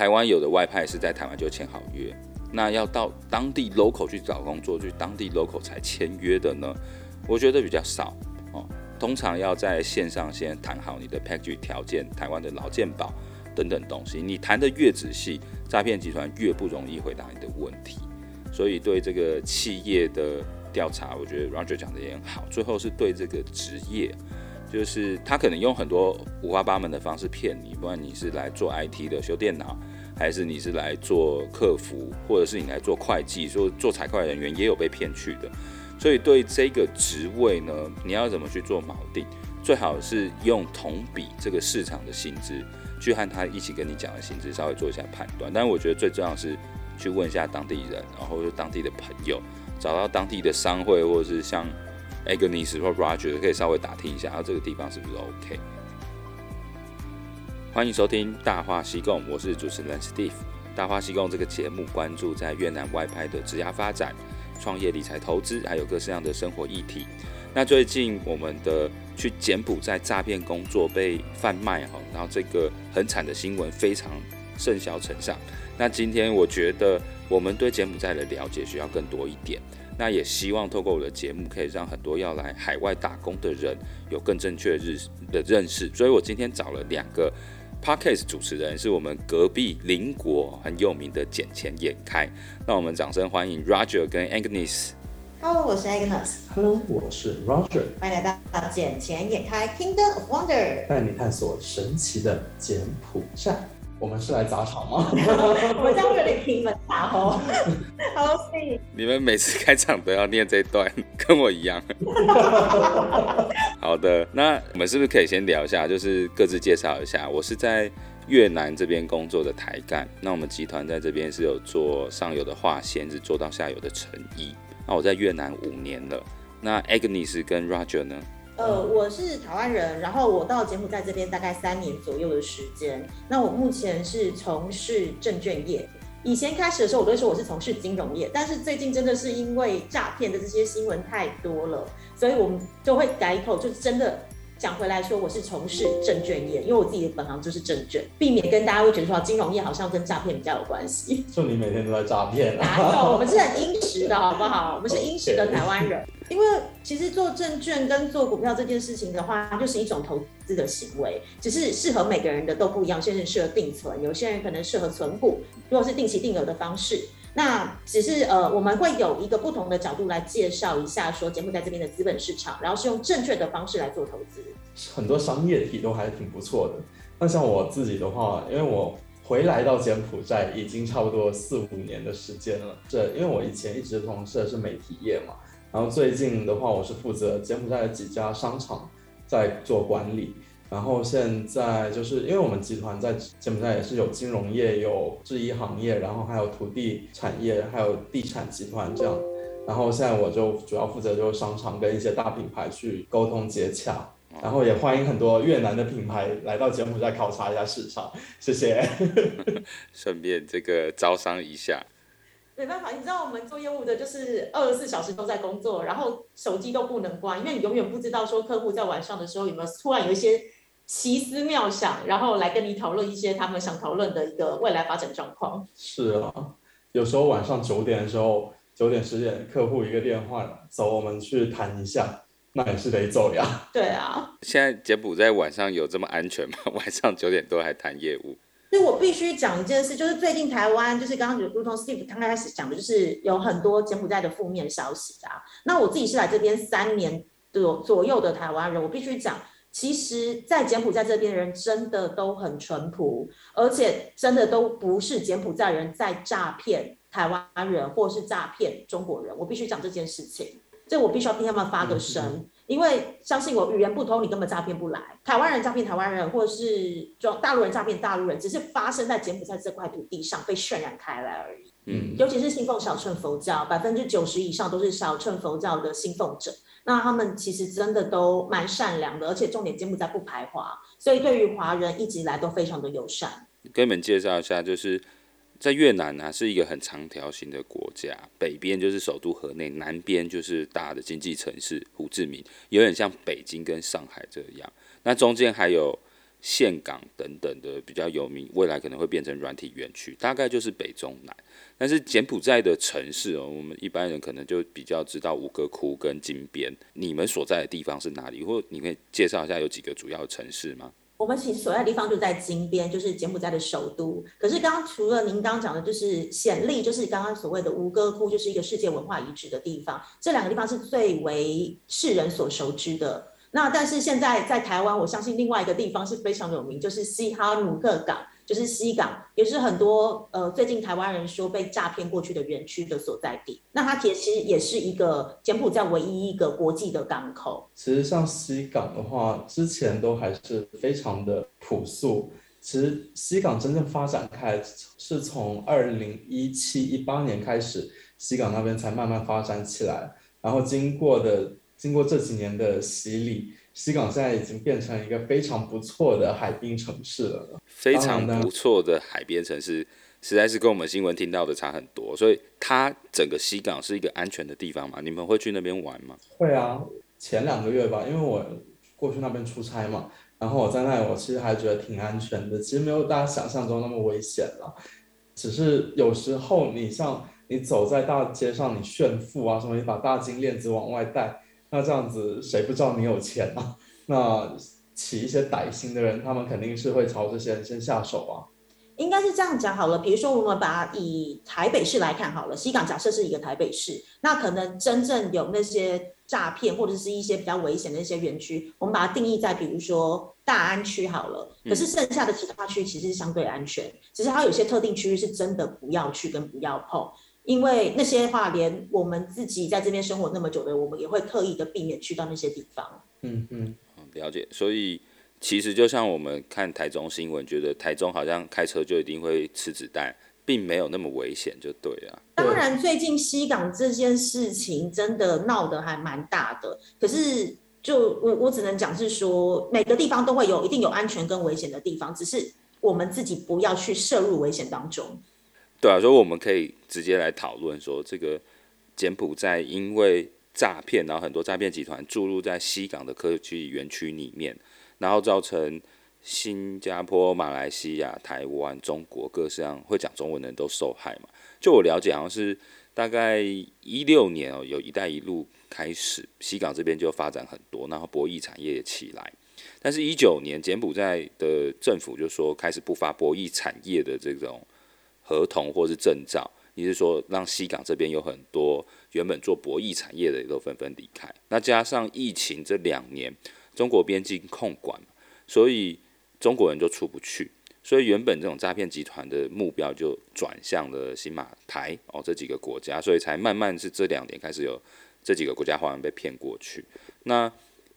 台湾有的外派是在台湾就签好约，那要到当地 local 去找工作，去当地 local 才签约的呢？我觉得比较少哦。通常要在线上先谈好你的 package 条件，台湾的劳健保等等东西，你谈得越仔细，诈骗集团越不容易回答你的问题。所以对这个企业的调查，我觉得 Roger 讲的也很好。最后是对这个职业。就是他可能用很多五花八门的方式骗你，不管你是来做 IT 的修电脑，还是你是来做客服，或者是你来做会计，说做财会人员也有被骗去的。所以对这个职位呢，你要怎么去做锚定？最好是用同比这个市场的薪资去和他一起跟你讲的薪资稍微做一下判断。但是我觉得最重要是去问一下当地人，然后就当地的朋友，找到当地的商会，或者是像。Agnes 或 Roger 可以稍微打听一下，他这个地方是不是 OK？欢迎收听大话西贡，我是主持人 Steve。大话西贡这个节目关注在越南外派的职涯发展、创业、理财、投资，还有各式样的生活议题。那最近我们的去柬埔寨诈骗工作被贩卖哈，然后这个很惨的新闻非常甚嚣尘上。那今天我觉得我们对柬埔寨的了解需要更多一点。那也希望透过我的节目，可以让很多要来海外打工的人有更正确的认识。所以我今天找了两个 Podcast 主持人，是我们隔壁邻国很有名的剪钱眼开。那我们掌声欢迎 Roger 跟 Agnes。Hello，我是 Agnes。Hello，我是 Roger。欢迎来到剪钱眼开 Kingdom of Wonder，带你探索神奇的柬埔寨。我们是来砸场吗？我们这样会有点平门打哦。好，你们每次开场都要念这段，跟我一样。好的，那我们是不是可以先聊一下，就是各自介绍一下？我是在越南这边工作的台干，那我们集团在这边是有做上游的化纤，是做到下游的成衣。那我在越南五年了。那 Agnes 跟 Roger 呢？呃，我是台湾人，然后我到柬埔寨这边大概三年左右的时间。那我目前是从事证券业。以前开始的时候，我都说我是从事金融业，但是最近真的是因为诈骗的这些新闻太多了，所以我们就会改口，就真的。讲回来说，我是从事证券业，因为我自己的本行就是证券，避免跟大家会觉得说金融业好像跟诈骗比较有关系。就你每天都在诈骗？哪有？我们是很殷实的，好不好？我们是殷实的台湾人。因为其实做证券跟做股票这件事情的话，它就是一种投资的行为，只是适合每个人的都不一样。有些人适合定存，有些人可能适合存股，如果是定期定额的方式。那只是呃，我们会有一个不同的角度来介绍一下，说柬埔寨这边的资本市场，然后是用正确的方式来做投资。很多商业体都还是挺不错的。那像我自己的话，因为我回来到柬埔寨已经差不多四五年的时间了。这因为我以前一直从事的是媒体业嘛，然后最近的话，我是负责柬埔寨的几家商场在做管理。然后现在就是因为我们集团在柬埔寨也是有金融业、有制衣行业，然后还有土地产业，还有地产集团这样。然后现在我就主要负责就是商场跟一些大品牌去沟通接洽，然后也欢迎很多越南的品牌来到柬埔寨考察一下市场。谢谢。顺便这个招商一下。没办法，你知道我们做业务的就是二十四小时都在工作，然后手机都不能关，因为你永远不知道说客户在晚上的时候有没有突然有一些。奇思妙想，然后来跟你讨论一些他们想讨论的一个未来发展状况。是啊，有时候晚上九点的时候，九点十点，客户一个电话，走，我们去谈一下，那也是得走呀。对啊。现在柬埔寨晚上有这么安全吗？晚上九点多还谈业务？所以我必须讲一件事，就是最近台湾，就是刚刚如同 Steve 刚开始讲的，就是有很多柬埔寨的负面消息啊。那我自己是来这边三年左左右的台湾人，我必须讲。其实，在柬埔寨这边的人真的都很淳朴，而且真的都不是柬埔寨人在诈骗台湾人，或是诈骗中国人。我必须讲这件事情，这我必须要替他们发个声，因为相信我，语言不通，你根本诈骗不来。台湾人诈骗台湾人，或是中大陆人诈骗大陆人，只是发生在柬埔寨这块土地上被渲染开来而已。嗯，尤其是信奉小乘佛教，百分之九十以上都是小乘佛教的信奉者。那他们其实真的都蛮善良的，而且重点柬埔寨不排华，所以对于华人一直以来都非常的友善。跟你们介绍一下，就是在越南呢、是一个很长条形的国家，北边就是首都河内，南边就是大的经济城市胡志明，有点像北京跟上海这样。那中间还有岘港等等的比较有名，未来可能会变成软体园区，大概就是北中南。但是柬埔寨的城市哦，我们一般人可能就比较知道吴哥窟跟金边。你们所在的地方是哪里？或你可以介绍一下有几个主要城市吗？我们其实所在的地方就在金边，就是柬埔寨的首都。可是刚刚除了您刚刚讲的，就是暹粒，就是刚刚所谓的吴哥窟，就是一个世界文化遗址的地方。这两个地方是最为世人所熟知的。那但是现在在台湾，我相信另外一个地方是非常有名，就是西哈努克港，就是西港，也是很多呃最近台湾人说被诈骗过去的园区的所在地。那它其实也是一个柬埔寨唯一一个国际的港口。其实像西港的话，之前都还是非常的朴素。其实西港真正发展开是从二零一七一八年开始，西港那边才慢慢发展起来，然后经过的。经过这几年的洗礼，西港现在已经变成一个非常不错的海滨城市了。非常不错的海边城市，实在是跟我们新闻听到的差很多。所以，它整个西港是一个安全的地方嘛？你们会去那边玩吗？会啊，前两个月吧，因为我过去那边出差嘛，然后我在那里，我其实还觉得挺安全的。其实没有大家想象中那么危险了，只是有时候你像你走在大街上，你炫富啊什么，你把大金链子往外带。那这样子，谁不知道你有钱啊？那起一些歹心的人，他们肯定是会朝这些人先下手啊。应该是这样讲好了，比如说我们把以台北市来看好了，西港假设是一个台北市，那可能真正有那些诈骗或者是一些比较危险的一些园区，我们把它定义在比如说大安区好了。可是剩下的其他区其实是相对安全，只是它有些特定区域是真的不要去跟不要碰。因为那些话，连我们自己在这边生活那么久的，我们也会刻意的避免去到那些地方。嗯嗯，了解。所以其实就像我们看台中新闻，觉得台中好像开车就一定会吃子弹，并没有那么危险，就对了。当然，最近西港这件事情真的闹得还蛮大的。可是就，就我我只能讲是说，每个地方都会有一定有安全跟危险的地方，只是我们自己不要去涉入危险当中。对啊，所以我们可以直接来讨论说，这个柬埔寨因为诈骗，然后很多诈骗集团注入在西港的科技园区里面，然后造成新加坡、马来西亚、台湾、中国各式样会讲中文的人都受害嘛。就我了解，好像是大概一六年哦，有一带一路开始，西港这边就发展很多，然后博弈产业也起来。但是，一九年柬埔寨的政府就说开始不发博弈产业的这种。合同或是证照，你是说让西港这边有很多原本做博弈产业的也都纷纷离开？那加上疫情这两年，中国边境控管，所以中国人就出不去，所以原本这种诈骗集团的目标就转向了新马台哦这几个国家，所以才慢慢是这两年开始有这几个国家华人被骗过去。那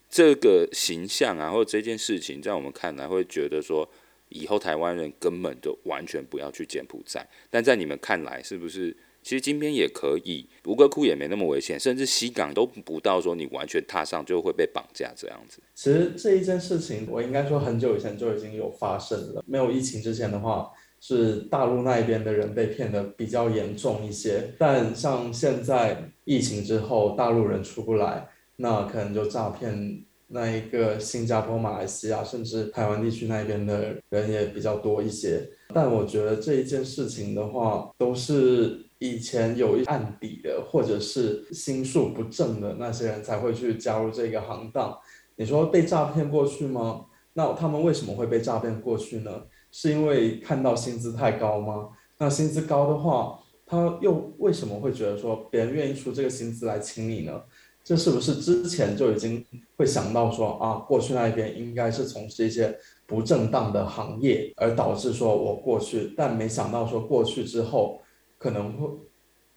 这个形象啊，或者这件事情，在我们看来会觉得说。以后台湾人根本就完全不要去柬埔寨，但在你们看来，是不是其实金边也可以，吴哥窟也没那么危险，甚至西港都不到说你完全踏上就会被绑架这样子。其实这一件事情，我应该说很久以前就已经有发生了。没有疫情之前的话，是大陆那一边的人被骗得比较严重一些，但像现在疫情之后，大陆人出不来，那可能就诈骗。那一个新加坡、马来西亚，甚至台湾地区那边的人也比较多一些。但我觉得这一件事情的话，都是以前有一案底的，或者是心术不正的那些人才会去加入这个行当。你说被诈骗过去吗？那他们为什么会被诈骗过去呢？是因为看到薪资太高吗？那薪资高的话，他又为什么会觉得说别人愿意出这个薪资来请你呢？这是不是之前就已经会想到说啊，过去那边应该是从事一些不正当的行业，而导致说我过去，但没想到说过去之后可能会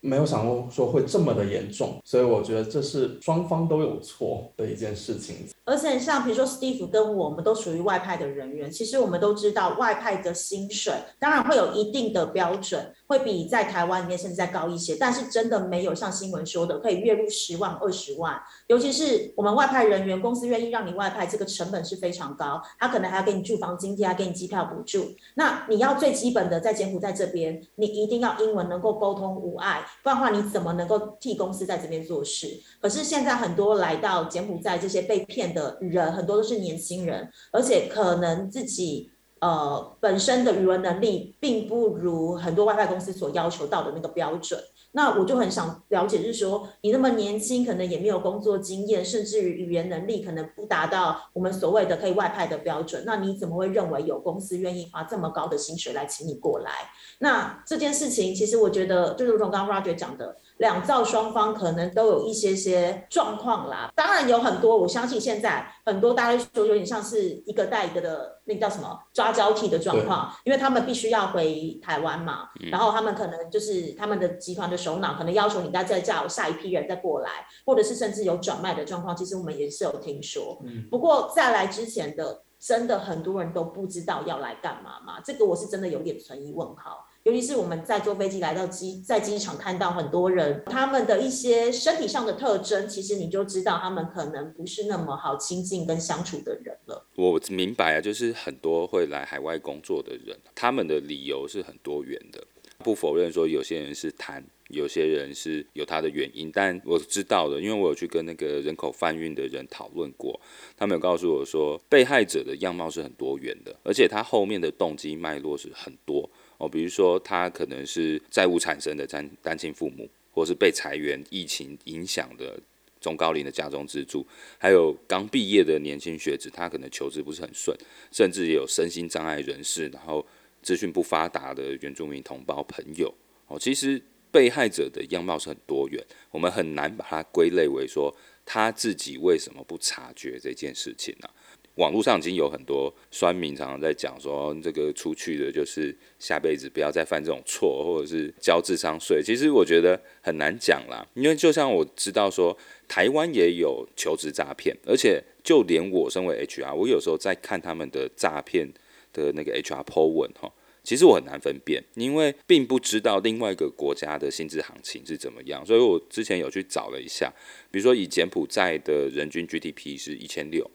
没有想过说会这么的严重，所以我觉得这是双方都有错的一件事情。而且像比如说，Steve 跟我们都属于外派的人员，其实我们都知道外派的薪水当然会有一定的标准，会比在台湾里面甚至再高一些，但是真的没有像新闻说的可以月入十万、二十万。尤其是我们外派人员，公司愿意让你外派，这个成本是非常高，他可能还要给你住房津贴，还给你机票补助。那你要最基本的在柬埔寨这边，你一定要英文能够沟通无碍，不然的话你怎么能够替公司在这边做事？可是现在很多来到柬埔寨这些被骗的人，很多都是年轻人，而且可能自己。呃，本身的语文能力并不如很多外派公司所要求到的那个标准。那我就很想了解，就是说你那么年轻，可能也没有工作经验，甚至于语言能力可能不达到我们所谓的可以外派的标准。那你怎么会认为有公司愿意花这么高的薪水来请你过来？那这件事情，其实我觉得，就如同刚刚 Roger 讲的。两造双方可能都有一些些状况啦，当然有很多，我相信现在很多大家说有点像是一个带一个的那个叫什么抓交替的状况，因为他们必须要回台湾嘛，然后他们可能就是他们的集团的首脑可能要求你再再叫下一批人再过来，或者是甚至有转卖的状况，其实我们也是有听说。不过在来之前的，真的很多人都不知道要来干嘛嘛，这个我是真的有点存疑问号。尤其是我们在坐飞机来到机，在机场看到很多人，他们的一些身体上的特征，其实你就知道他们可能不是那么好亲近跟相处的人了。我明白啊，就是很多会来海外工作的人，他们的理由是很多元的，不否认说有些人是贪，有些人是有他的原因，但我知道的，因为我有去跟那个人口贩运的人讨论过，他们有告诉我说，被害者的样貌是很多元的，而且他后面的动机脉络是很多。哦，比如说他可能是债务产生的单单亲父母，或是被裁员、疫情影响的中高龄的家中支柱，还有刚毕业的年轻学子，他可能求职不是很顺，甚至也有身心障碍人士，然后资讯不发达的原住民同胞朋友。哦，其实被害者的样貌是很多元，我们很难把它归类为说他自己为什么不察觉这件事情呢、网络上已经有很多酸民常常在讲说，这个出去的就是下辈子不要再犯这种错，或者是交智商税。其实我觉得很难讲啦，因为就像我知道说，台湾也有求职诈骗，而且就连我身为 HR，我有时候在看他们的诈骗的那个 HR po 文哈，其实我很难分辨，因为并不知道另外一个国家的薪资行情是怎么样，所以我之前有去找了一下，比如说以柬埔寨的人均 GDP 是一千六。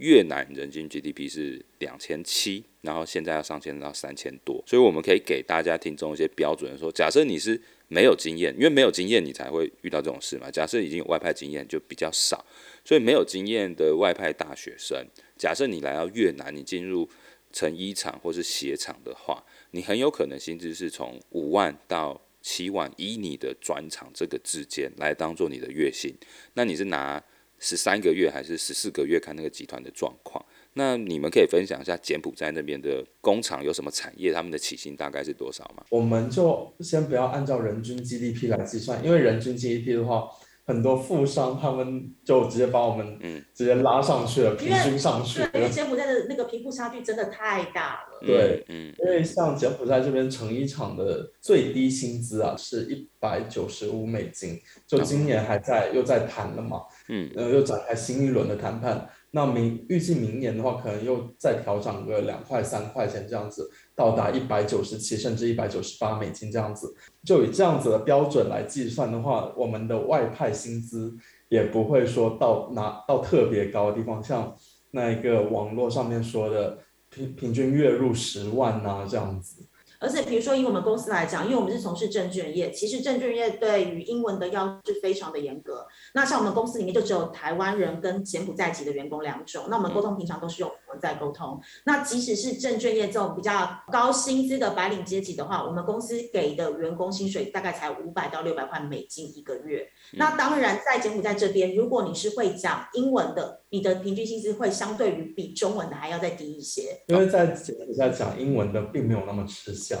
越南人均 GDP 是两千七，然后现在要上升到三千多，所以我们可以给大家听众一些标准，说假设你是没有经验，因为没有经验你才会遇到这种事嘛。假设已经有外派经验就比较少，所以没有经验的外派大学生，假设你来到越南，你进入成衣厂或是鞋厂的话，你很有可能薪资是从五万到七万，以你的专长这个之间来当做你的月薪，那你是拿。十三个月还是十四个月？看那个集团的状况。那你们可以分享一下柬埔寨那边的工厂有什么产业？他们的起薪大概是多少吗？我们就先不要按照人均 GDP 来计算，因为人均 GDP 的话，很多富商他们就直接把我们嗯直接拉上去了，嗯、平均上去了。因为柬埔寨的那个贫富差距真的太大了。对，嗯，因为像柬埔寨这边成衣厂的最低薪资啊是一百九十五美金，就今年还在、嗯、又在谈了嘛。嗯，然后又展开新一轮的谈判。那明预计明年的话，可能又再调涨个两块三块钱这样子，到达一百九十七甚至一百九十八美金这样子。就以这样子的标准来计算的话，我们的外派薪资也不会说到拿到特别高的地方，像那一个网络上面说的平平均月入十万呐这样子。而且，比如说以我们公司来讲，因为我们是从事证券业，其实证券业对于英文的要求是非常的严格。那像我们公司里面就只有台湾人跟柬埔寨籍的员工两种，那我们沟通平常都是用在沟通。那即使是证券业这种比较高薪资的白领阶级的话，我们公司给的员工薪水大概才五百到六百块美金一个月。那当然，在柬埔寨这边，如果你是会讲英文的，你的平均薪资会相对于比中文的还要再低一些。因为在柬埔寨讲英文的并没有那么吃香。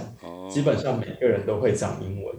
基本上每个人都会讲英文，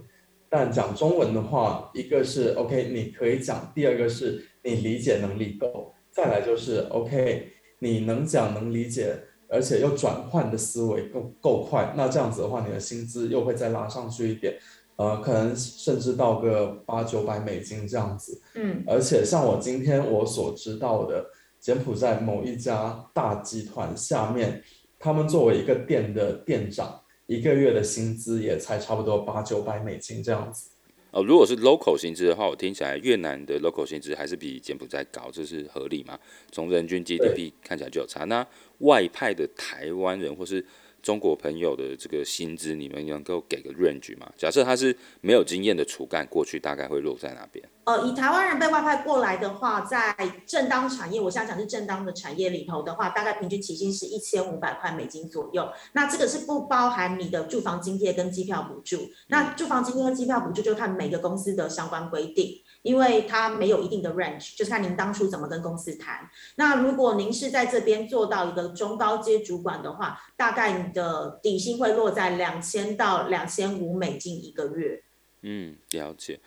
但讲中文的话，一个是 OK，你可以讲；第二个是你理解能力够；再来就是 OK，你能讲能理解，而且又转换的思维够够快，那这样子的话，你的薪资又会再拉上去一点，呃，可能甚至到个八九百美金这样子。嗯，而且像我今天我所知道的，柬埔寨某一家大集团下面，他们作为一个店的店长。一个月的薪资也才差不多八九百美金这样子。哦，如果是 local 薪资的话，我听起来越南的 local 薪资还是比柬埔寨高，这是合理吗？从人均 GDP 看起来就有差。那外派的台湾人或是中国朋友的这个薪资，你们能够给个 range 吗？假设他是没有经验的厨干，过去大概会落在哪边？呃，以台湾人被外派过来的话，在正当产业，我想讲是正当的产业里头的话，大概平均起薪是一千五百块美金左右。那这个是不包含你的住房津贴跟机票补助。那住房津贴跟机票补助就看每个公司的相关规定。因为它没有一定的 range，就是看您当初怎么跟公司谈。那如果您是在这边做到一个中高阶主管的话，大概你的底薪会落在两千到两千五美金一个月。嗯，了解。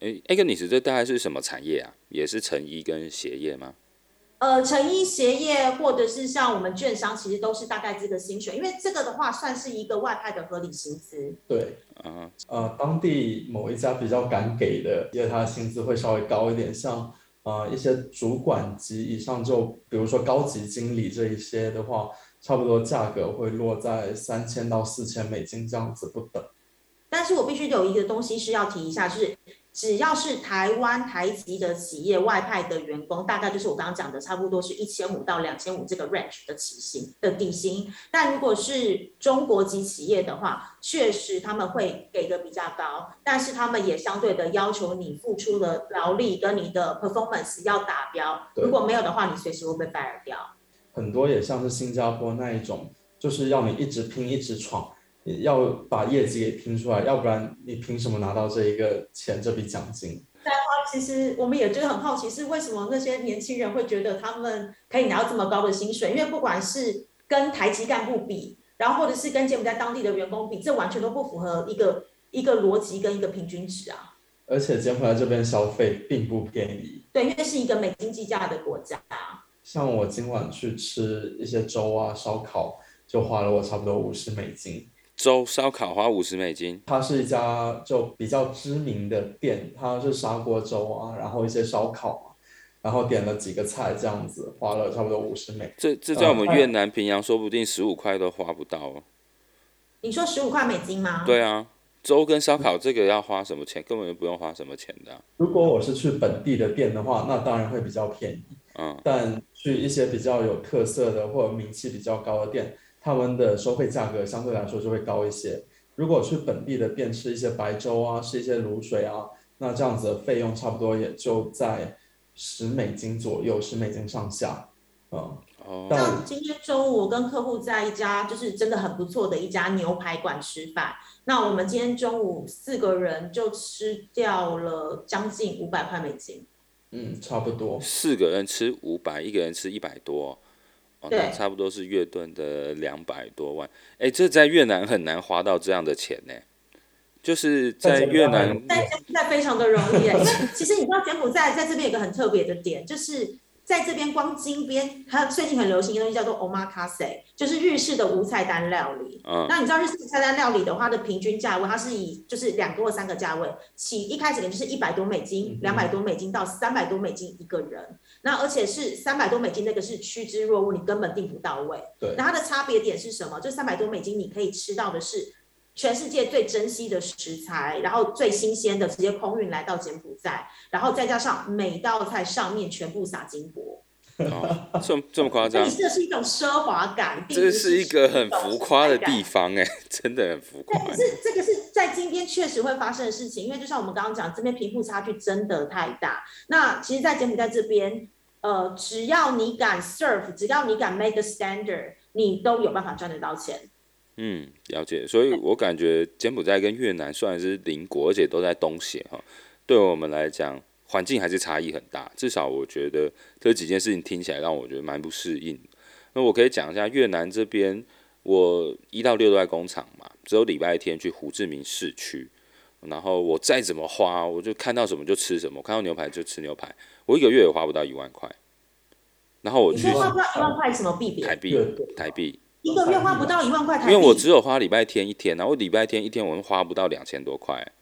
哎，艾格尼斯这大概是什么产业啊？也是成衣跟鞋业吗？呃，成衣鞋业或者是像我们券商，其实都是大概这个薪水，因为这个的话算是一个外派的合理薪资。对，啊，呃，当地某一家比较敢给的，因为他的薪资会稍微高一点，像呃一些主管级以上，就比如说高级经理这一些的话，差不多价格会落在三千到四千美金这样子不等。但是我必须有一个东西是要提一下，就是。只要是台湾台籍的企业外派的员工，大概就是我刚刚讲的，差不多是一千五到两千五这个 range 的起薪的底薪。但如果是中国籍企业的话，确实他们会给的比较高，但是他们也相对的要求你付出的劳力跟你的 performance 要达标。如果没有的话，你随时会被 fire 掉。很多也像是新加坡那一种，就是要你一直拼，一直闯。要把业绩给拼出来，要不然你凭什么拿到这一个钱，这笔奖金？对啊，其实我们也觉得很好奇，是为什么那些年轻人会觉得他们可以拿到这么高的薪水？因为不管是跟台籍干部比，然后或者是跟柬埔寨当地的员工比，这完全都不符合一个一个逻辑跟一个平均值啊。而且柬埔寨这边消费并不便宜。对，因为是一个美金计价的国家。像我今晚去吃一些粥啊、烧烤，就花了我差不多五十美金。粥烧烤花五十美金，它是一家就比较知名的店，它是砂锅粥啊，然后一些烧烤，啊然后点了几个菜这样子，花了差不多五十美。这这在我们越南平阳，说不定十五块都花不到哦。你说十五块美金吗？对啊，粥跟烧烤这个要花什么钱？根本就不用花什么钱的啊。如果我是去本地的店的话，那当然会比较便宜。嗯，但去一些比较有特色的或者名气比较高的店。他们的收费价格相对来说就会高一些。如果去本地的店吃一些白粥啊，吃一些卤水啊，那这样子的费用差不多也就在十美金左右，十美金上下。嗯，哦。像今天中午我跟客户在一家就是真的很不错的一家牛排馆吃饭，那我们今天中午四个人就吃掉了将近五百块美金。嗯，差不多。四个人吃五百，一个人吃一百多。哦、对，差不多是越盾的两百多万，哎，这在越南很难花到这样的钱呢。就是在越南，在柬埔寨非常的容易，因为其实你知道柬埔寨在这边有个很特别的点，就是。在这边光金边，它最近很流行一个东西叫做 omakase，就是日式的无菜单料理。嗯，那你知道日式菜单料理的话，它的平均价位它是以就是两个或三个价位起，一开始可能就是一百多美金、两百多美金到三百多美金一个人。那而且是三百多美金那个是趋之若鹜，你根本订不到位。对，那它的差别点是什么？就三百多美金你可以吃到的是。全世界最珍惜的食材，然后最新鲜的直接空运来到柬埔寨，然后再加上每道菜上面全部撒金箔，哦，这么这么夸张？这是一种奢华感，这是一个很浮夸的地方哎，真的很浮夸。可是这个是在今天确实会发生的事情，因为就像我们刚刚讲，这边贫富差距真的太大。那其实，在柬埔寨这边，呃，只要你敢 serve，只要你敢 make a standard，你都有办法赚得到钱。嗯，了解。所以我感觉柬埔寨跟越南虽然是邻国，而且都在东协哈，对我们来讲环境还是差异很大。至少我觉得这几件事情听起来让我觉得蛮不适应。那我可以讲一下越南这边，我一到六都在工厂嘛，只有礼拜天去胡志明市区。然后我再怎么花，我就看到什么就吃什么，我看到牛排就吃牛排。我一个月也花不到一万块。然后我去花不到一万块什么币别？台币，台币。一个月花不到一万块台币，因为我只有花礼拜天一天，然后礼拜天一天我们花不到两千多块。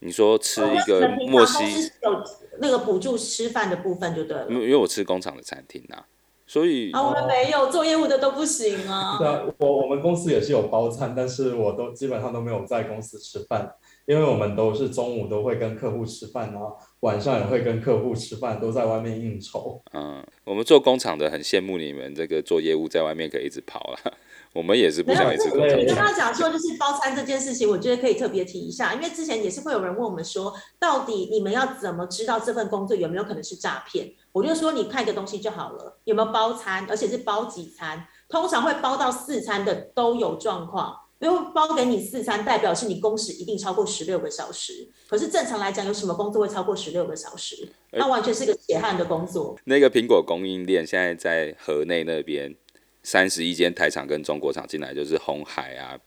你说吃一个墨西有那个补助吃饭的部分就对了。因为我吃工厂的餐厅呐，所以啊，我们没有做业务的都不行啊。对啊，我我们公司也是有包餐，但是我都基本上都没有在公司吃饭，因为我们都是中午都会跟客户吃饭啊，晚上也会跟客户吃饭，都在外面应酬。嗯，我们做工厂的很羡慕你们这个做业务在外面可以一直跑了，我们也是不想一直工作。你刚刚讲说就是包餐这件事情，我觉得可以特别提一下，因为之前也是会有人问我们说，到底你们要怎么知道这份工作有没有可能是诈骗？我就说你看一个东西就好了，有没有包餐，而且是包几餐，通常会包到四餐的都有状况。因为包给你四餐，代表是你工时一定超过十六个小时。可是正常来讲，有什么工作会超过十六个小时？那完全是个血汗的工作。那个苹果供应链现在在河内那边，三十一间台厂跟中国厂进来，就是红海啊，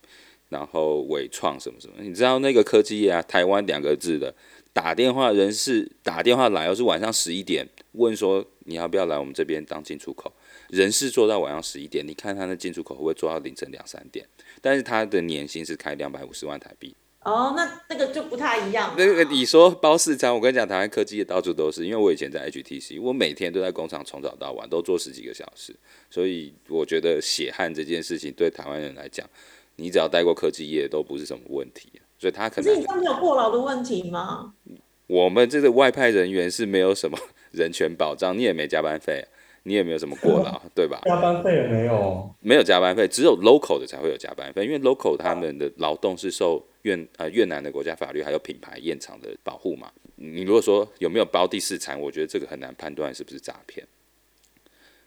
然后伟创什么什么。你知道那个科技业啊，台湾两个字的，打电话人事打电话来，又是晚上十一点问说你要不要来我们这边当进出口，人事做到晚上十一点，你看他那进出口会不会做到凌晨两三点？但是他的年薪是开两百五十万台币。哦，那那个就不太一样。那个你说包四餐，我跟你讲，台湾科技业到处都是。因为我以前在 HTC，我每天都在工厂从早到晚，都做十几个小时。所以我觉得血汗这件事情对台湾人来讲，你只要待过科技业都不是什么问题。所以他可能。可是你这样没有过劳的问题吗？我们这个外派人员是没有什么 人权保障，你也没加班费。你也没有什么过劳，对吧？加班费也没有，没有加班费，只有 local 的才会有加班费，因为 local 他们的劳动是受越呃越南的国家法律还有品牌验厂的保护嘛。你如果说有没有包第四餐，我觉得这个很难判断是不是诈骗。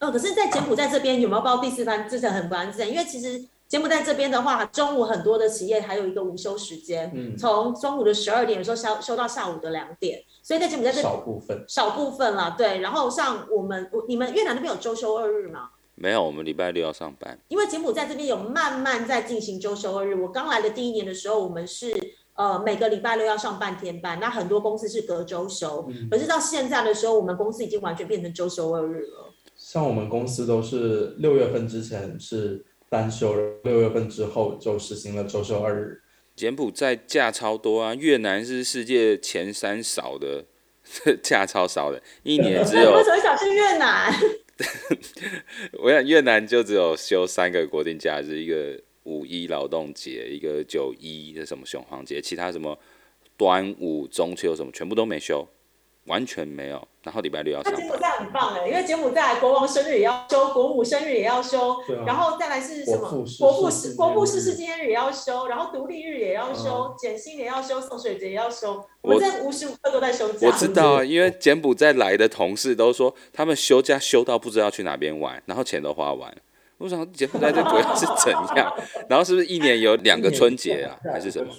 哦，可是，在柬埔寨这边有没有包第四餐，这是很不安全，因为其实。柬埔寨这边的话，中午很多的企业还有一个午休时间，嗯，从中午的十二点有时候休休到下午的两点，所以在柬埔寨这少部分少部分啦，对。然后像我们，你们越南那边有周休二日吗？没有，我们礼拜六要上班。因为柬埔寨这边有慢慢在进行周休二日。我刚来的第一年的时候，我们是呃每个礼拜六要上半天班，那很多公司是隔周休，嗯，可是到现在的时候，我们公司已经完全变成周休二日了。像我们公司都是六月份之前是。单休六月份之后就实行了周休二日。柬埔寨假超多啊，越南是世界前三少的，假超少的，一年只有。为什么想去越南？我想越南就只有休三个国定假日，一个五一劳动节，一个九一的什么雄黄节，其他什么端午、中秋什么全部都没休。完全没有，然后礼拜六要上。那柬埔寨很棒哎，因为柬埔寨国王生日也要休，国母生日也要休，啊、然后再来是什么？国父是国父逝世纪念日也要休，然后独立日也要休，减、嗯、薪也要休，送水节也要休。我们在无时无刻都在休假。我知道啊，因为柬埔寨来的同事都说，他们休假休到不知道去哪边玩，然后钱都花完。我想柬埔寨这国家是怎样？然后是不是一年有两个春节啊，还是什么？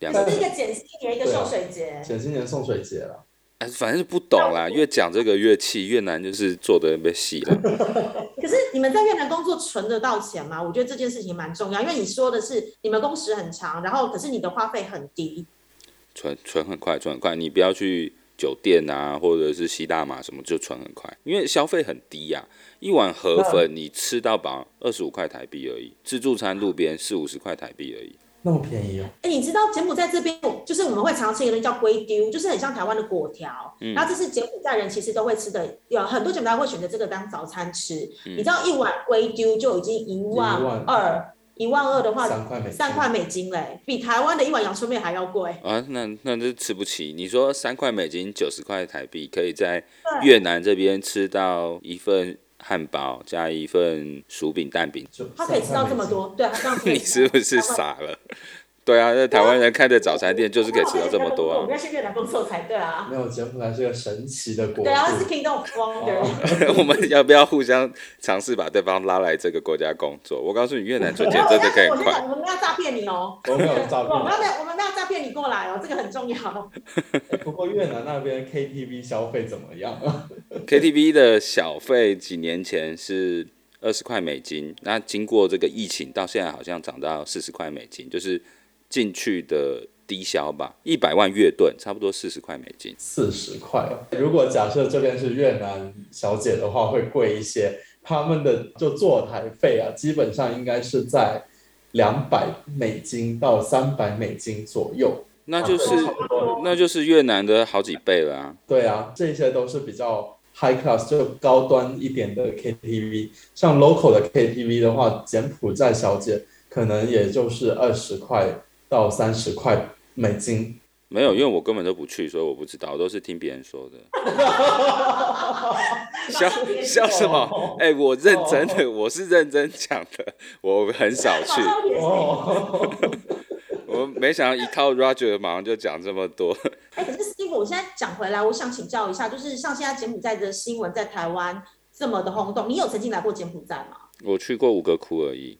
两个是一个减薪年，一个送水节。减薪年送水节了。哎，反正是不懂啦。越讲这个越气，越南就是做的被戏了。可是你们在越南工作存得到钱吗？我觉得这件事情蛮重要，因为你说的是你们工时很长，然后可是你的花费很低。存存很快，存很快。你不要去酒店啊，或者是吸大麻什么，就存很快，因为消费很低呀、啊。一碗河粉你吃到饱，二十五块台币而已。自助餐路边四五十块台币而已。那么便宜哦！哎、欸，你知道柬埔寨这边就是我们会常吃一个东西叫龟丢，就是很像台湾的果条。嗯。然后这是柬埔寨人其实都会吃的，有很多柬埔寨会选择这个当早餐吃。嗯、你知道一碗龟丢就已经一万二，一万二的话三块美三块美金嘞，比台湾的一碗阳春面还要贵。啊，那那这吃不起。你说三块美金九十块台币，可以在越南这边吃到一份。汉堡加一份薯饼蛋饼，他可以吃到这么多，对，他这样。你是不是傻了？对啊，那台湾人开的早餐店就是可以吃到这么多啊。我们要去越南工作才对啊。没有，柬埔寨是个神奇的国度。对啊，是 Kingdom of Wonder。我们要不要互相尝试把对方拉来这个国家工作？我告诉你，越南赚钱真的可以快。我们不要诈骗你哦。我没有诈骗。我们要我们不要诈骗你过来哦，这个很重要。不过越南那边 KTV 消费怎么样 啊？KTV 的小费几年前是二十块美金，那经过这个疫情，到现在好像涨到四十块美金，就是。进去的低消吧，一百万越盾，差不多四十块美金。四十块，如果假设这边是越南小姐的话，会贵一些。他们的就坐台费啊，基本上应该是在两百美金到三百美金左右。那就是那就是越南的好几倍了啊。对啊，这些都是比较 high class 就高端一点的 KTV。像 local 的 KTV 的话，柬埔寨小姐可能也就是二十块。到三十块美金，没有，因为我根本都不去，所以我不知道，我都是听别人说的。笑笑什么？哎、欸，我认真的，我是认真讲的，我很少去。我没想到一套 Roger 马上就讲这么多。哎、欸，可是 Steve，我现在讲回来，我想请教一下，就是像现在柬埔寨的新闻在台湾这么的轰动，你有曾经来过柬埔寨吗？我去过五个窟而已。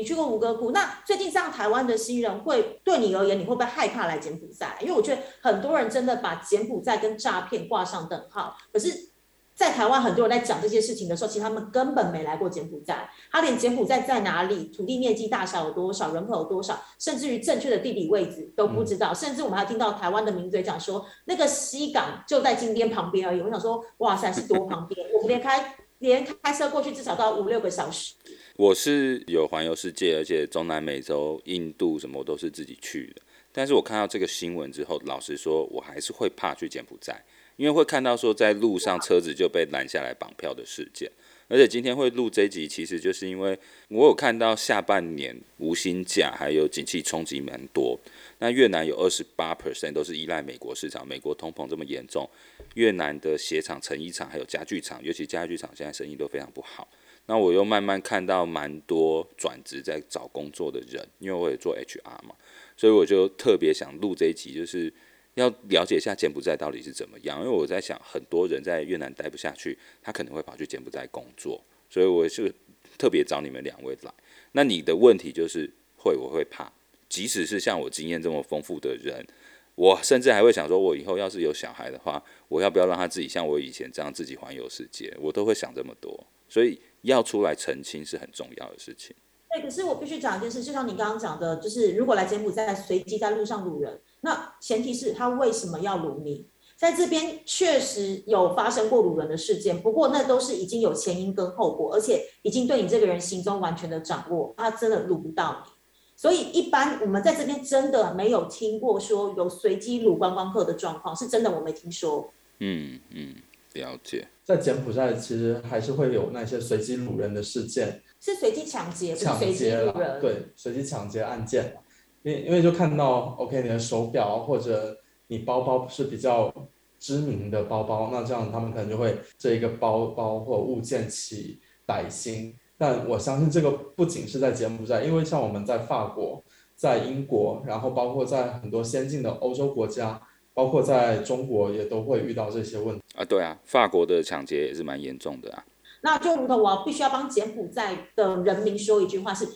你去过吴哥窟？那最近上台湾的新人会对你而言，你会不会害怕来柬埔寨？因为我觉得很多人真的把柬埔寨跟诈骗挂上等号。可是，在台湾很多人在讲这些事情的时候，其实他们根本没来过柬埔寨，他连柬埔寨在哪里、土地面积大小有多少、人口有多少，甚至于正确的地理位置都不知道。嗯、甚至我们还听到台湾的名嘴讲说，那个西港就在金边旁边而已。我想说，哇塞，是多旁边？我们连开连开车过去至少都要五六个小时。我是有环游世界，而且中南美洲、印度什么都是自己去的。但是我看到这个新闻之后，老实说，我还是会怕去柬埔寨，因为会看到说在路上车子就被拦下来绑票的事件。而且今天会录这一集，其实就是因为我有看到下半年无薪假还有景气冲击蛮多。那越南有二十八 percent 都是依赖美国市场，美国通膨这么严重，越南的鞋厂、成衣厂还有家具厂，尤其家具厂现在生意都非常不好。那我又慢慢看到蛮多转职在找工作的人，因为我也做 HR 嘛，所以我就特别想录这一集，就是要了解一下柬埔寨到底是怎么样。因为我在想，很多人在越南待不下去，他可能会跑去柬埔寨工作，所以我就特别找你们两位来。那你的问题就是会，我会怕，即使是像我经验这么丰富的人，我甚至还会想说，我以后要是有小孩的话，我要不要让他自己像我以前这样自己环游世界？我都会想这么多，所以。要出来澄清是很重要的事情。对，可是我必须讲一件事，就像你刚刚讲的，就是如果来柬埔寨随机在路上掳人，那前提是他为什么要掳你？在这边确实有发生过掳人的事件，不过那都是已经有前因跟后果，而且已经对你这个人行踪完全的掌握，他真的掳不到你。所以一般我们在这边真的没有听过说有随机掳观光客的状况，是真的我没听说。嗯嗯。了解，在柬埔寨其实还是会有那些随机掳人的事件，是随机抢劫，抢劫了，对，随机抢劫案件，因因为就看到，OK，你的手表或者你包包是比较知名的包包，那这样他们可能就会这一个包包或物件起歹心。但我相信这个不仅是在柬埔寨，因为像我们在法国、在英国，然后包括在很多先进的欧洲国家。包括在中国也都会遇到这些问题啊，对啊，法国的抢劫也是蛮严重的啊。那就如同我必须要帮柬埔寨的人民说一句话是，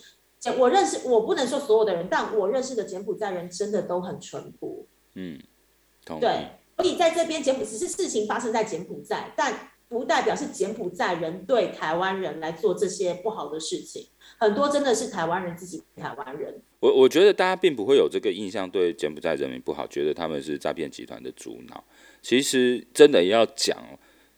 我认识，我不能说所有的人，但我认识的柬埔寨人真的都很淳朴。嗯，对，所以在这边柬埔寨只是事情发生在柬埔寨，但不代表是柬埔寨人对台湾人来做这些不好的事情。很多真的是台湾人自己台湾人。我我觉得大家并不会有这个印象，对柬埔寨人民不好，觉得他们是诈骗集团的主脑。其实真的要讲，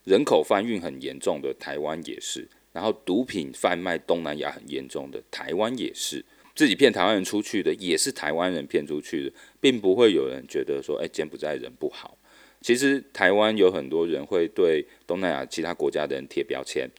人口贩运很严重的台湾也是，然后毒品贩卖东南亚很严重的台湾也是，自己骗台湾人出去的也是台湾人骗出去的，并不会有人觉得说，哎，柬埔寨人不好。其实台湾有很多人会对东南亚其他国家的人贴标签，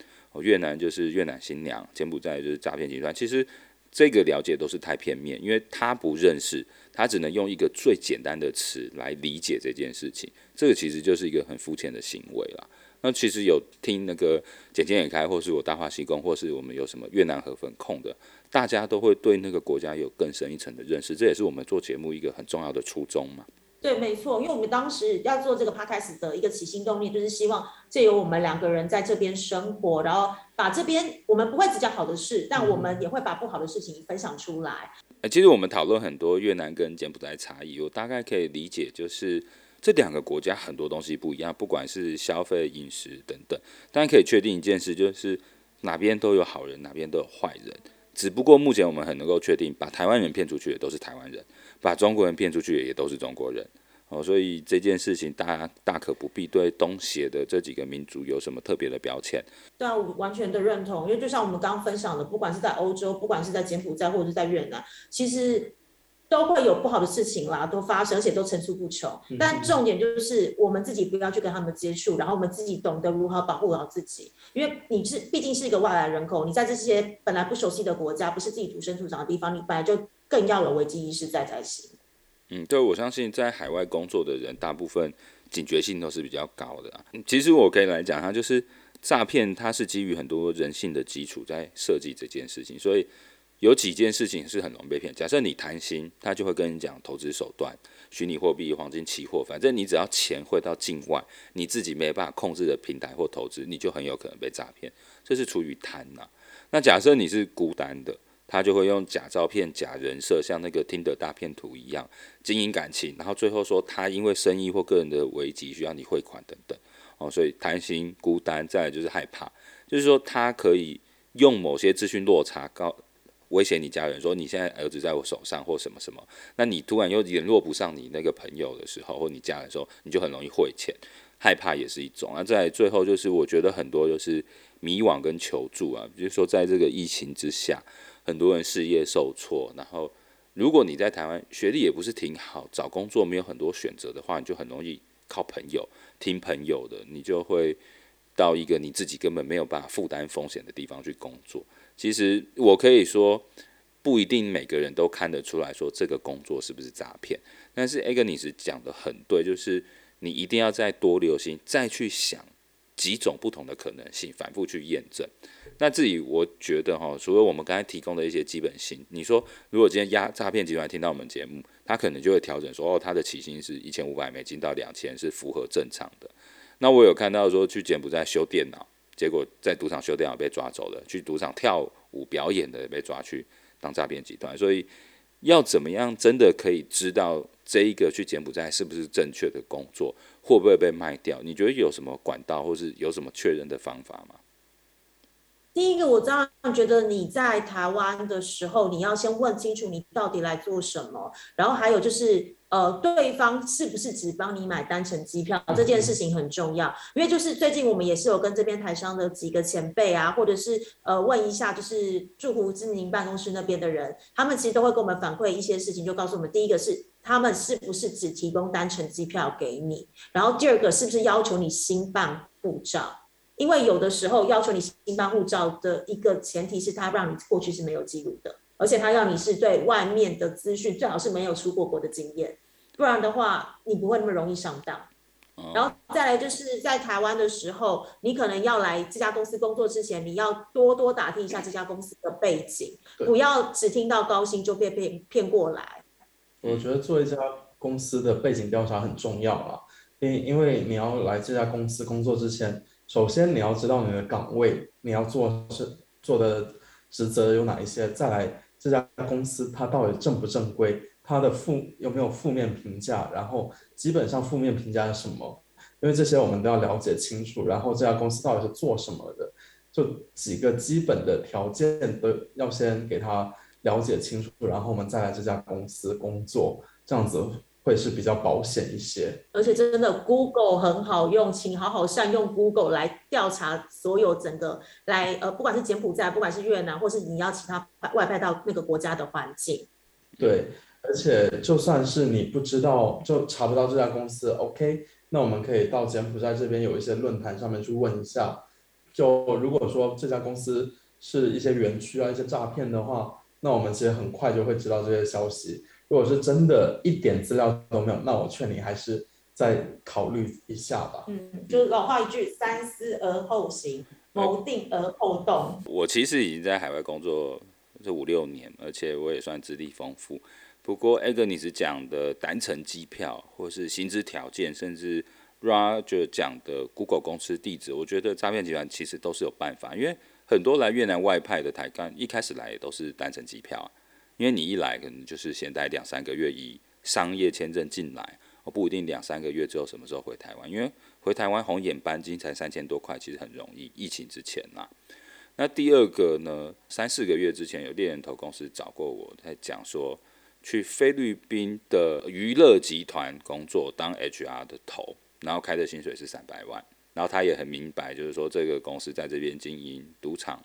越南就是越南新娘，柬埔寨就是诈骗集团。其实。这个了解都是太片面，因为他不认识，他只能用一个最简单的词来理解这件事情。这个其实就是一个很肤浅的行为啦。那其实有听那个简简也开，或是我大话西贡，或是我们有什么越南河粉控的，大家都会对那个国家有更深一层的认识。这也是我们做节目一个很重要的初衷嘛。对，没错，因为我们当时要做这个 podcast 的一个起心动念，就是希望借由我们两个人在这边生活，然后把这边我们不会只讲好的事，但我们也会把不好的事情分享出来。嗯，其实我们讨论很多越南跟柬埔寨差异，我大概可以理解，就是这两个国家很多东西不一样，不管是消费、饮食等等。当然可以确定一件事，就是哪边都有好人，哪边都有坏人。只不过目前我们很能够确定，把台湾人骗出去的都是台湾人。把中国人骗出去也都是中国人哦，所以这件事情大家大可不必对东协的这几个民族有什么特别的标签。对啊，我完全的认同，因为就像我们刚刚分享的，不管是在欧洲，不管是在柬埔寨或者是在越南，其实都会有不好的事情啦，都发生，而且都层出不穷。但重点就是我们自己不要去跟他们接触，然后我们自己懂得如何保护好自己，因为你是毕竟是一个外来人口，你在这些本来不熟悉的国家，不是自己土生土长的地方，你本来就。更要有危机意识在才行。嗯，对，我相信在海外工作的人，大部分警觉性都是比较高的啊。其实我可以来讲，它就是诈骗，它是基于很多人性的基础在设计这件事情，所以有几件事情是很容易被骗。假设你贪心，他就会跟你讲投资手段、虚拟货币、黄金、期货，反正你只要钱汇到境外，你自己没办法控制的平台或投资，你就很有可能被诈骗。这是出于贪呐。那假设你是孤单的。他就会用假照片、假人设，像那个听的大骗图一样经营感情，然后最后说他因为生意或个人的危机需要你汇款等等，哦，所以贪心、孤单，再来就是害怕，就是说他可以用某些资讯落差告威胁你家人，说你现在儿子在我手上或什么什么，那你突然又联络不上你那个朋友的时候，或你家人的时候，你就很容易汇钱，害怕也是一种。那在最后就是我觉得很多就是迷惘跟求助啊，比如说在这个疫情之下。很多人事业受挫，然后如果你在台湾学历也不是挺好，找工作没有很多选择的话，你就很容易靠朋友、听朋友的，你就会到一个你自己根本没有办法负担风险的地方去工作。其实我可以说，不一定每个人都看得出来说这个工作是不是诈骗，但是 Agnes 讲得很对，就是你一定要再多留心，再去想。几种不同的可能性，反复去验证。那自己我觉得哈，除了我们刚才提供的一些基本性，你说如果今天压诈骗集团听到我们节目，他可能就会调整说，哦，他的起薪是一千五百美金到两千，是符合正常的。那我有看到说去柬埔寨修电脑，结果在赌场修电脑被抓走了，去赌场跳舞表演的被抓去当诈骗集团，所以。要怎么样真的可以知道这一个去柬埔寨是不是正确的工作，会不会被卖掉？你觉得有什么管道，或是有什么确认的方法吗？第一个，我当然觉得你在台湾的时候，你要先问清楚你到底来做什么，然后还有就是。呃，对方是不是只帮你买单程机票这件事情很重要，因为就是最近我们也是有跟这边台商的几个前辈啊，或者是呃问一下，就是驻胡志明办公室那边的人，他们其实都会跟我们反馈一些事情，就告诉我们，第一个是他们是不是只提供单程机票给你，然后第二个是不是要求你新办护照，因为有的时候要求你新办护照的一个前提是他让你过去是没有记录的。而且他要你是对外面的资讯最好是没有出过国的经验，不然的话你不会那么容易上当。然后再来就是在台湾的时候，你可能要来这家公司工作之前，你要多多打听一下这家公司的背景，不要只听到高薪就被骗骗过来。我觉得做一家公司的背景调查很重要啊，因因为你要来这家公司工作之前，首先你要知道你的岗位，你要做是做的职责有哪一些，再来。这家公司它到底正不正规？它的负有没有负面评价？然后基本上负面评价是什么？因为这些我们都要了解清楚。然后这家公司到底是做什么的？就几个基本的条件都要先给他了解清楚，然后我们再来这家公司工作，这样子。会是比较保险一些，而且真的 Google 很好用，请好好善用 Google 来调查所有整个来呃，不管是柬埔寨，不管是越南，或是你要其他外派到那个国家的环境。对，而且就算是你不知道，就查不到这家公司，OK，那我们可以到柬埔寨这边有一些论坛上面去问一下。就如果说这家公司是一些园区啊，一些诈骗的话，那我们其实很快就会知道这些消息。如果是真的一点资料都没有，那我劝你还是再考虑一下吧。嗯，就是老话一句，三思而后行，谋定而后动。我其实已经在海外工作这五六年，而且我也算资历丰富。不过，Agnes 讲的单程机票，或是薪资条件，甚至 Roger 讲的 Google 公司地址，我觉得诈骗集团其实都是有办法。因为很多来越南外派的台干，一开始来也都是单程机票。因为你一来可能就是先待两三个月，以商业签证进来，我不一定两三个月之后什么时候回台湾，因为回台湾红眼班金才三千多块，其实很容易。疫情之前呐，那第二个呢，三四个月之前有猎人头公司找过我，在讲说去菲律宾的娱乐集团工作当 HR 的头，然后开的薪水是三百万，然后他也很明白，就是说这个公司在这边经营赌场。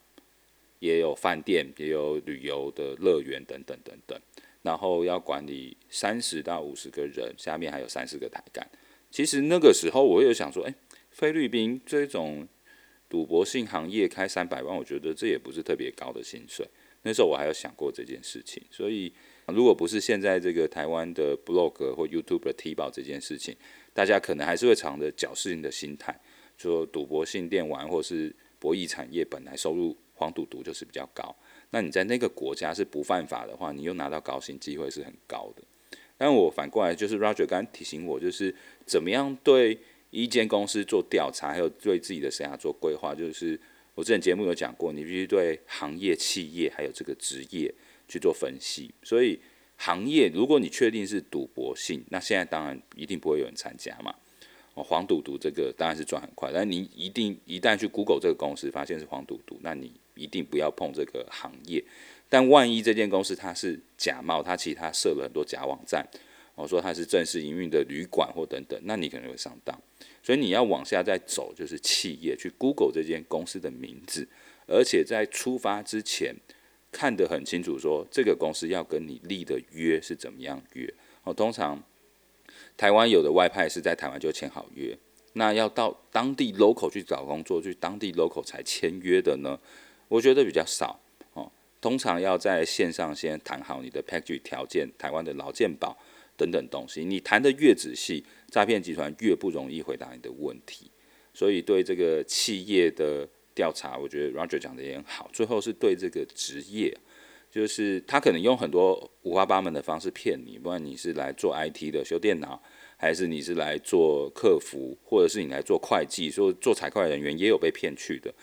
也有饭店，也有旅游的乐园等等等等，然后要管理三十到五十个人，下面还有三四个台干。其实那个时候我有想说，诶，菲律宾这种赌博性行业开三百万，我觉得这也不是特别高的薪水。那时候我还有想过这件事情，所以如果不是现在这个台湾的 blog 或 YouTube 的踢爆这件事情，大家可能还是会藏着侥幸的心态，说赌博性电玩或是博弈产业本来收入黄赌毒就是比较高。那你在那个国家是不犯法的话，你又拿到高薪，机会是很高的。但我反过来就是 Roger 刚刚提醒我，就是怎么样对一间公司做调查，还有对自己的生涯做规划。就是我之前节目有讲过，你必须对行业、企业还有这个职业去做分析。所以行业，如果你确定是赌博性，那现在当然一定不会有人参加嘛。哦，黄赌毒这个当然是赚很快，但你一定一旦去 Google 这个公司，发现是黄赌毒，那你一定不要碰这个行业。但万一这间公司它是假冒，它其实它设了很多假网站，我说它是正式营运的旅馆或等等，那你可能会上当。所以你要往下再走，就是企业去 Google 这间公司的名字，而且在出发之前看得很清楚，说这个公司要跟你立的约是怎么样约。哦，通常。台湾有的外派是在台湾就签好约，那要到当地 local 去找工作，去当地 local 才签约的呢？我觉得比较少哦。通常要在线上先谈好你的 package 条件，台湾的劳健保等等东西。你谈得越仔细，诈骗集团越不容易回答你的问题。所以对这个企业的调查，我觉得 Roger 讲的也很好。最后是对这个职业。就是他可能用很多五花八门的方式骗你，不管你是来做 IT 的修电脑，还是你是来做客服，或者是你来做会计，说做财会人员也有被骗去的。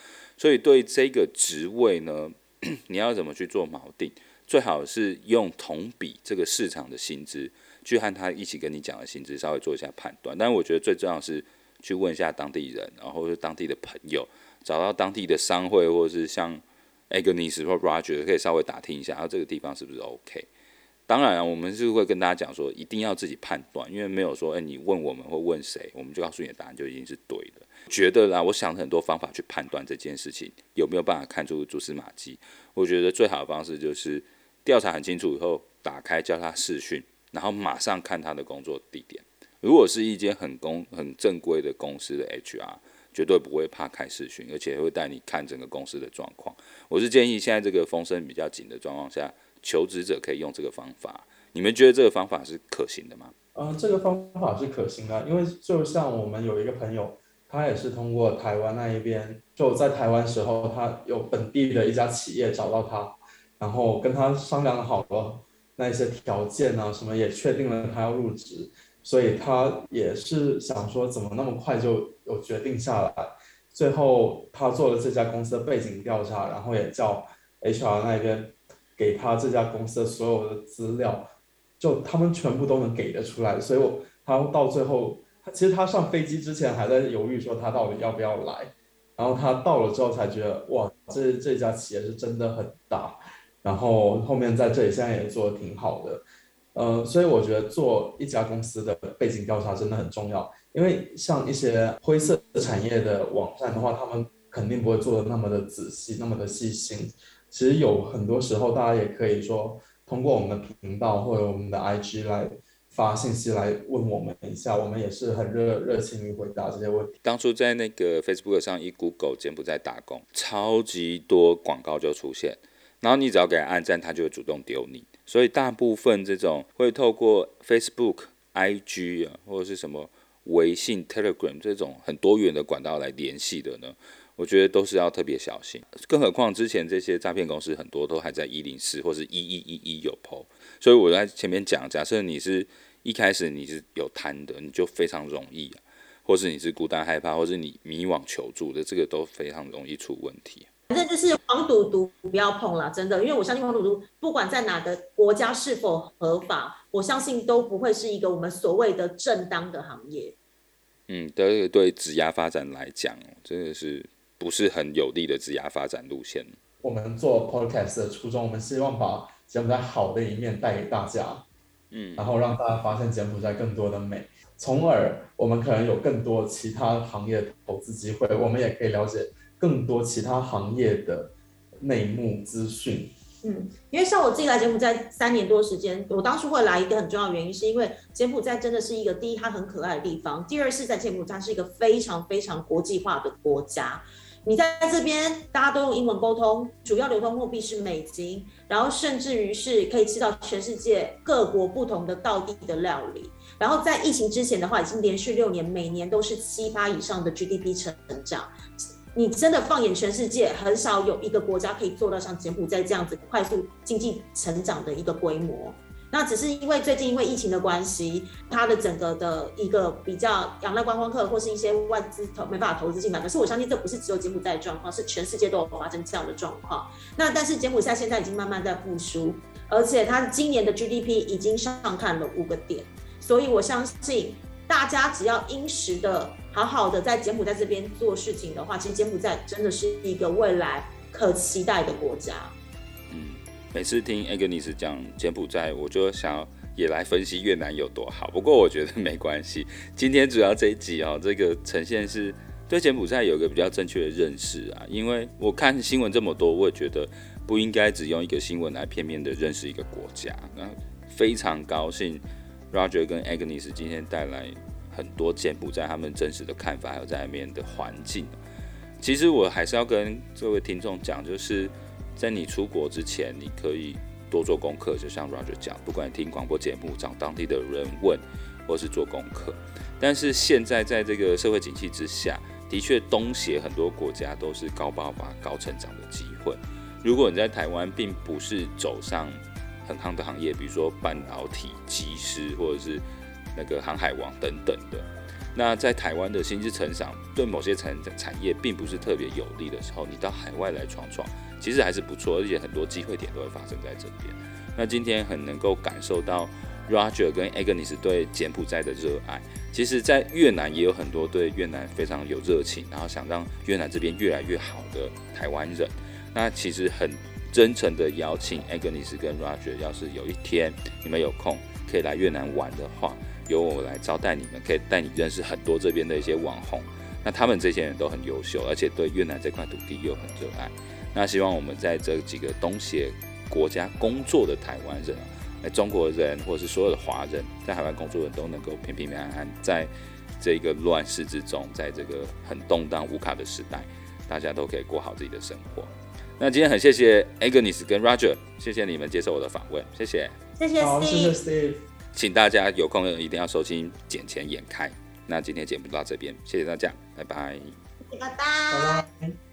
所以对这个职位呢，你要怎么去做锚定？最好是用同比这个市场的薪资去和他一起跟你讲的薪资稍微做一下判断。但是我觉得最重要是去问一下当地人，然后是当地的朋友，找到当地的商会，或者是像。Agnes 或 Roger 可以稍微打听一下，然后这个地方是不是 OK？当然啊，我们是会跟大家讲说，一定要自己判断，因为没有说，哎，你问我们或问谁，我们就告诉你的答案就已经是对的。觉得啦，我想很多方法去判断这件事情有没有办法看出蛛丝马迹。我觉得最好的方式就是调查很清楚以后，打开叫他视讯，然后马上看他的工作地点。如果是一间很公很正规的公司的 HR。绝对不会怕开视讯，而且会带你看整个公司的状况。我是建议现在这个风声比较紧的状况下，求职者可以用这个方法。你们觉得这个方法是可行的吗？嗯，这个方法是可行的，因为就像我们有一个朋友，他也是通过台湾那一边，就在台湾时候，他有本地的一家企业找到他，然后跟他商量好了那些条件啊，什么也确定了他要入职。所以他也是想说，怎么那么快就有决定下来？最后他做了这家公司的背景调查，然后也叫 HR 那边给他这家公司的所有的资料，就他们全部都能给得出来。所以我他到最后，其实他上飞机之前还在犹豫说他到底要不要来，然后他到了之后才觉得哇，这这家企业是真的很大，然后后面在这里现在也做的挺好的。呃，所以我觉得做一家公司的背景调查真的很重要，因为像一些灰色产业的网站的话，他们肯定不会做的那么的仔细，那么的细心。其实有很多时候，大家也可以说通过我们的频道或者我们的 IG 来发信息来问我们一下，我们也是很热热情于回答这些问题。当初在那个 Facebook 上一 Google 柬埔寨打工，超级多广告就出现，然后你只要给他按赞，他就会主动丢你。所以大部分这种会透过 Facebook、IG 啊，或者是什么微信、Telegram 这种很多元的管道来联系的呢，我觉得都是要特别小心。更何况之前这些诈骗公司很多都还在一零四或是一一一一有 PO，所以我在前面讲，假设你是一开始你是有贪的，你就非常容易啊，或是你是孤单害怕，或是你迷惘求助的，这个都非常容易出问题。反正就是黄赌毒不要碰了，真的，因为我相信黄赌毒不管在哪个国家是否合法，我相信都不会是一个我们所谓的正当的行业。嗯，对对，指压发展来讲，真的是不是很有利的职涯发展路线。我们做 podcast 的初衷，我们希望把柬埔寨好的一面带给大家，嗯，然后让大家发现柬埔寨更多的美，从而我们可能有更多其他行业投资机会，我们也可以了解。更多其他行业的内幕资讯。嗯，因为像我自己来柬埔寨三年多时间，我当初会来一个很重要的原因，是因为柬埔寨真的是一个第一，它很可爱的地方；第二是在柬埔寨是一个非常非常国际化的国家。你在这边大家都用英文沟通，主要流通货币是美金，然后甚至于是可以吃到全世界各国不同的道地的料理。然后在疫情之前的话，已经连续六年每年都是七八以上的 GDP 成长。你真的放眼全世界，很少有一个国家可以做到像柬埔寨这样子快速经济成长的一个规模。那只是因为最近因为疫情的关系，它的整个的一个比较仰赖观光客或是一些外资投没办法投资进来。可是我相信这不是只有柬埔寨的状况，是全世界都有发生这样的状况。那但是柬埔寨现在已经慢慢在复苏，而且它今年的 GDP 已经上看了五个点，所以我相信大家只要殷实的好好的在柬埔寨这边做事情的话，其实柬埔寨真的是一个未来可期待的国家。每次听 Agnes 讲柬埔寨，我就想也来分析越南有多好。不过我觉得没关系，今天主要这一集哦，这个呈现是对柬埔寨有个比较正确的认识啊。因为我看新闻这么多，我也觉得不应该只用一个新闻来片面的认识一个国家。那非常高兴 Roger 跟 Agnes 今天带来很多柬埔寨他们真实的看法，还有在里面的环境。其实我还是要跟各位听众讲，就是。在你出国之前，你可以多做功课，就像 Roger 讲，不管你听广播节目、找当地的人问，或是做功课。但是现在在这个社会景气之下，的确东协很多国家都是高爆发、高成长的机会。如果你在台湾并不是走上很夯的行业，比如说半导体、机师，或者是那个航海王等等的，那在台湾的薪资成长对某些产产业并不是特别有利的时候，你到海外来闯闯。其实还是不错，而且很多机会点都会发生在这边。那今天很能够感受到 Roger 跟 Agnes 对柬埔寨的热爱。其实，在越南也有很多对越南非常有热情，然后想让越南这边越来越好的台湾人。那其实很真诚的邀请 Agnes 跟 Roger，要是有一天你们有空可以来越南玩的话，由我来招待你们，可以带你认识很多这边的一些网红。那他们这些人都很优秀，而且对越南这块土地又很热爱。那希望我们在这几个东协国家工作的台湾人，哎，中国人或是所有的华人在海外工作的人都能够平平安安，在这个乱世之中，在这个很动荡无卡的时代，大家都可以过好自己的生活。那今天很谢谢 Agnes 跟 Roger，谢谢你们接受我的访问，谢谢，谢谢，谢谢请大家有空一定要收听《捡钱眼开》。那今天节目到这边，谢谢大家，拜拜，拜拜。